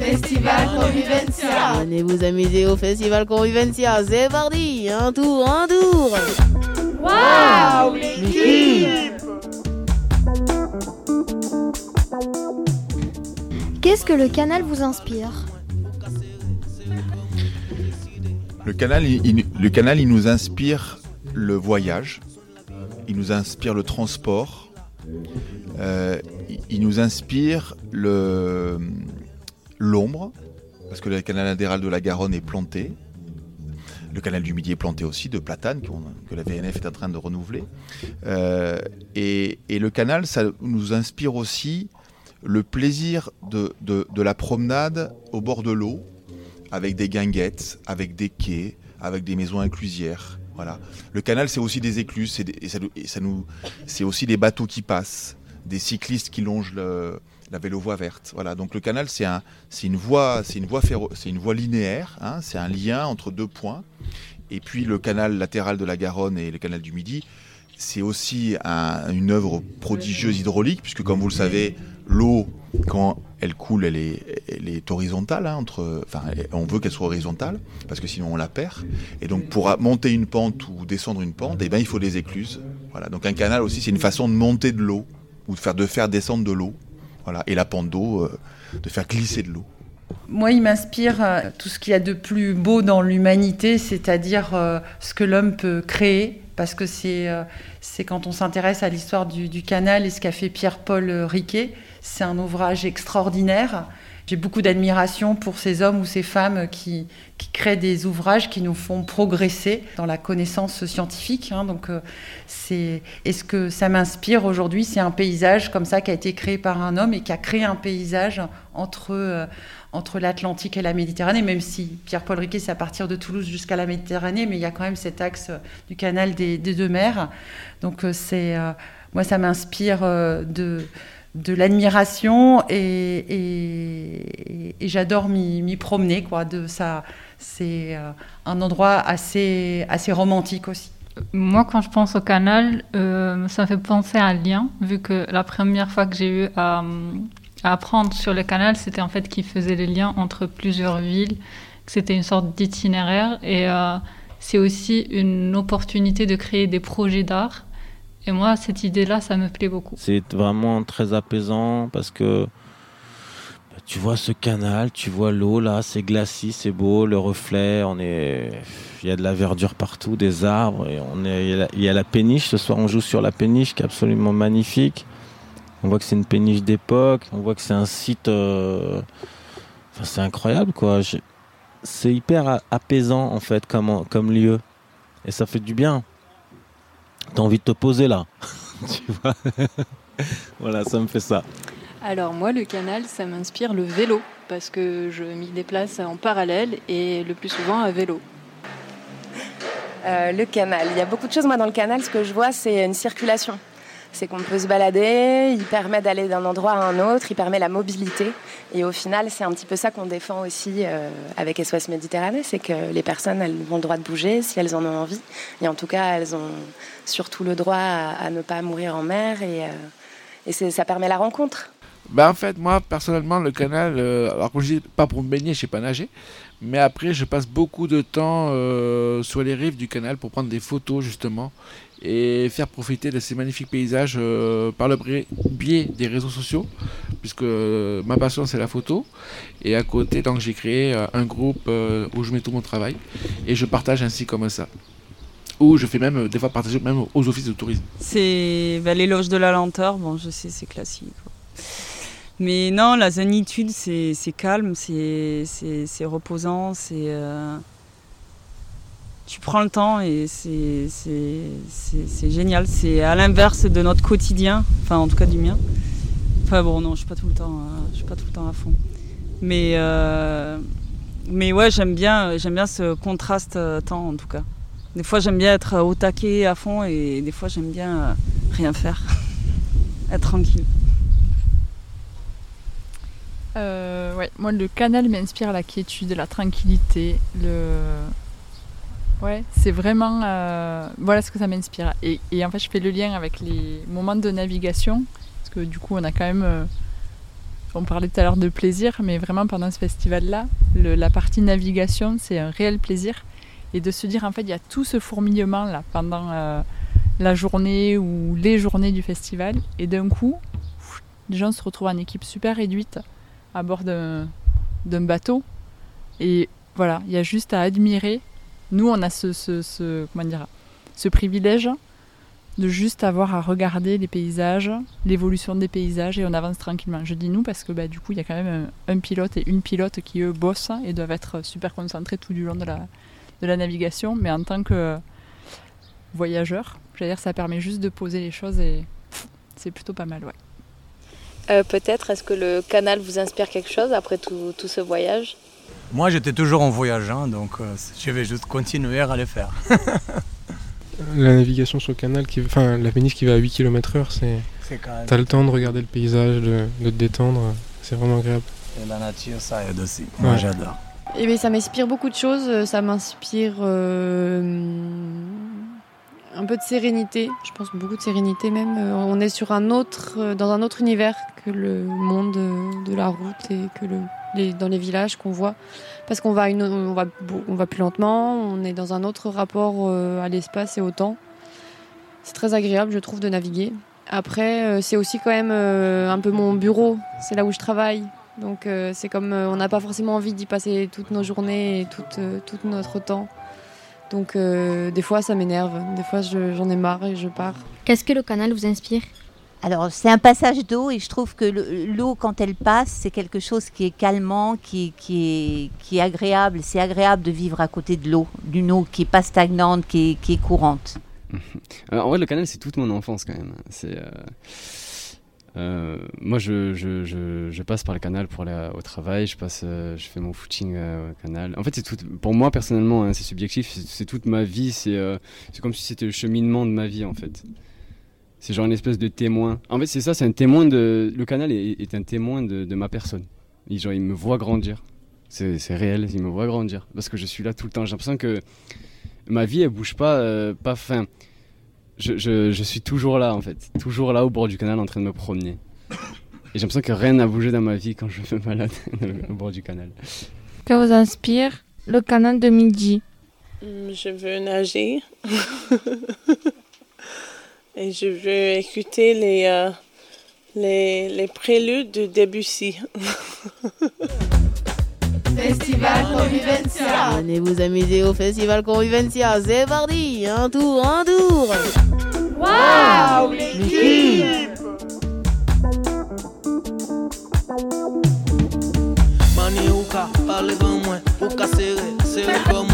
Festival Convivencia. Venez vous amuser au Festival Convivencia. C'est parti, un tour, un tour. Waouh, l'équipe Qu'est-ce que le canal vous inspire Le canal, il, le canal, il nous inspire le voyage, il nous inspire le transport, euh, il nous inspire le, l'ombre, parce que le canal adhéral de la Garonne est planté. Le canal du Midi est planté aussi de platanes que la VNF est en train de renouveler. Euh, et, le canal, ça nous inspire aussi le plaisir de, de la promenade au bord de l'eau, avec des guinguettes, avec des quais, avec des maisons inclusières. Voilà. Le canal, c'est aussi des écluses, et, c'est aussi des bateaux qui passent, des cyclistes qui longent la vélo-voie verte. Voilà. Donc le canal, c'est un, une voie, c'est une voie c'est une voie linéaire. Hein. c'est un lien entre deux points. Et puis le canal latéral de la Garonne et le canal du Midi, c'est aussi une œuvre prodigieuse hydraulique, puisque comme vous le savez, l'eau, quand elle coule, elle est, elle est horizontale. Hein, entre, enfin, on veut qu'elle soit horizontale, parce que sinon on la perd. Et donc pour monter une pente ou descendre une pente, eh ben, il faut des écluses. Voilà. Donc un canal aussi, c'est une façon de monter de l'eau, ou de faire, de faire descendre de l'eau. Voilà. Et la pente d'eau, euh, de faire glisser de l'eau. Moi, il m'inspire euh, tout ce qu'il y a de plus beau dans l'humanité, c'est-à-dire euh, ce que l'homme peut créer, parce que c'est c'est quand on s'intéresse à l'histoire du, canal et ce qu'a fait Pierre-Paul Riquet. C'est un ouvrage extraordinaire. J'ai beaucoup d'admiration pour ces hommes ou ces femmes qui, créent des ouvrages qui nous font progresser dans la connaissance scientifique. Hein. Donc, euh, c'est est ce que ça m'inspire aujourd'hui, c'est un paysage comme ça qui a été créé par un homme et qui a créé un paysage entre euh, entre l'Atlantique et la Méditerranée, même si Pierre-Paul Riquet, c'est à partir de Toulouse jusqu'à la Méditerranée, mais il y a quand même cet axe du canal des, deux mers. Donc euh, c'est, euh, moi, ça m'inspire euh, de, de l'admiration et, j'adore m'y, promener. Quoi, de ça, c'est un endroit assez, assez romantique aussi. Moi, quand je pense au canal, ça me fait penser à un lien, vu que la première fois que j'ai eu à, à apprendre sur le canal, c'était en fait qu'il faisait les liens entre plusieurs villes, que c'était une sorte d'itinéraire et euh, c'est aussi une opportunité de créer des projets d'art. Et moi, cette idée-là, ça me plaît beaucoup. C'est vraiment très apaisant parce que bah, tu vois ce canal, tu vois l'eau là, c'est glacis, c'est beau, le reflet, on est, il y a de la verdure partout, des arbres, il y, a la, péniche. Ce soir, on joue sur la péniche qui est absolument magnifique. On voit que c'est une péniche d'époque, on voit que c'est un site. Euh, c'est incroyable, quoi. C'est hyper apaisant, en fait, comme lieu. Et ça fait du bien. T'as envie de te poser là. tu vois Voilà, ça me fait ça. Alors, moi, le canal, ça m'inspire le vélo. Parce que je m'y déplace en parallèle et le plus souvent à vélo. Euh, le canal. Il y a beaucoup de choses, moi, dans le canal. Ce que je vois, c'est une circulation c'est qu'on peut se balader, il permet d'aller d'un endroit à un autre, il permet la mobilité. Et au final, c'est un petit peu ça qu'on défend aussi euh, avec SOS Méditerranée, c'est que les personnes, elles ont le droit de bouger si elles en ont envie. Et en tout cas, elles ont surtout le droit à, ne pas mourir en mer et, euh, ça permet la rencontre. Ben en fait, moi, personnellement, le canal, euh, alors quand je dis pas pour me baigner, je sais pas nager, mais après, je passe beaucoup de temps sur les rives du canal pour prendre des photos, justement et faire profiter de ces magnifiques paysages euh, par le biais des réseaux sociaux, puisque euh, ma passion c'est la photo. Et à côté, donc j'ai créé euh, un groupe où je mets tout mon travail et je partage ainsi comme ça. Ou je fais même des fois partager même aux offices de tourisme. C'est bah, l'éloge de la lenteur, bon je sais c'est classique. Mais non, la zénitude c'est calme, c'est reposant, c'est tu prends le temps et c'est génial. C'est à l'inverse de notre quotidien, enfin en tout cas du mien. Enfin bon, non, je suis pas tout le temps, euh, suis pas tout le temps à fond. Mais euh, mais ouais, j'aime bien, j'aime bien ce contraste euh, temps en tout cas. Des fois, j'aime bien être au taquet à fond et des fois, j'aime bien rien faire, être tranquille. Ouais, moi le canal m'inspire la quiétude, la tranquillité, le Ouais, c'est vraiment. Euh, voilà ce que ça m'inspire. Et, en fait, je fais le lien avec les moments de navigation. Parce que du coup, on a quand même. Euh, on parlait tout à l'heure de plaisir, mais vraiment pendant ce festival-là, la partie navigation, c'est un réel plaisir. Et de se dire, en fait, il y a tout ce fourmillement là pendant euh, la journée ou les journées du festival. Et d'un coup, les gens se retrouvent en équipe super réduite à bord d'un bateau. Et voilà, il y a juste à admirer. Nous, on a ce, comment dire, ce privilège de juste avoir à regarder les paysages, l'évolution des paysages et on avance tranquillement. Je dis nous parce que bah, du coup il y a quand même un, pilote et une pilote qui eux bossent et doivent être super concentrés tout du long de la, de la navigation, mais en tant que voyageur, dire ça permet juste de poser les choses et c'est plutôt pas mal. Ouais. Euh, peut-être, est-ce que le canal vous inspire quelque chose après tout, tout ce voyage? Moi j'étais toujours en voyage, hein, donc euh, je vais juste continuer à le faire. la navigation sur le canal, qui, enfin la péniche qui va à 8 km/h, c'est. T'as le temps de regarder le paysage, de, te détendre, c'est vraiment agréable. Et la nature, ça aide aussi. Moi, j'adore. Et eh ça m'inspire beaucoup de choses. Ça m'inspire euh, un peu de sérénité. Je pense beaucoup de sérénité même. Euh, on est sur un autre, euh, dans un autre univers que le monde de la route et que le, dans les villages qu'on voit parce qu'on va, on va, on va plus lentement, on est dans un autre rapport euh, à l'espace et au temps. C'est très agréable, je trouve, de naviguer. Après, euh, c'est aussi quand même euh, un peu mon bureau, c'est là où je travaille. Donc c'est comme on n'a pas forcément envie d'y passer toutes nos journées et tout, tout notre temps. Donc des fois ça m'énerve, des fois j'en ai marre et je pars. Qu'est-ce que le canal vous inspire alors, c'est un passage d'eau et je trouve que l'eau, quand elle passe, c'est quelque chose qui est calmant, qui, qui, est, qui est agréable. C'est agréable de vivre à côté de l'eau, d'une eau qui n'est pas stagnante, qui est, qui est courante. Alors, en vrai, le canal, c'est toute mon enfance quand même. C'est. Euh, euh, moi, je, passe par le canal pour aller au travail. Je passe, euh, je fais mon footing au canal. En fait, tout. Pour moi, personnellement, hein, c'est subjectif. C'est toute ma vie. C'est comme si c'était le cheminement de ma vie, en fait. C'est genre une espèce de témoin. En fait, c'est ça, c'est un témoin de. Le canal est, un témoin de, ma personne. Il, genre, il me voit grandir. C'est réel, il me voit grandir. Parce que je suis là tout le temps. J'ai l'impression que ma vie, elle bouge pas. Euh, pas fin. Je, je, je, suis toujours là, en fait. Toujours là au bord du canal en train de me promener. Et j'ai l'impression que rien n'a bougé dans ma vie quand je me balade au bord du canal. Que vous inspire le canal de midi hum, Je veux nager. et je veux écouter les, euh, les, les, préludes de Debussy. Festival Convivencia. Venez vous amuser au Festival Convivencia. C'est parti, un tour, un tour. Waouh, l'équipe Mani ou ka parler devant moi, ou ka serrer, serrer comme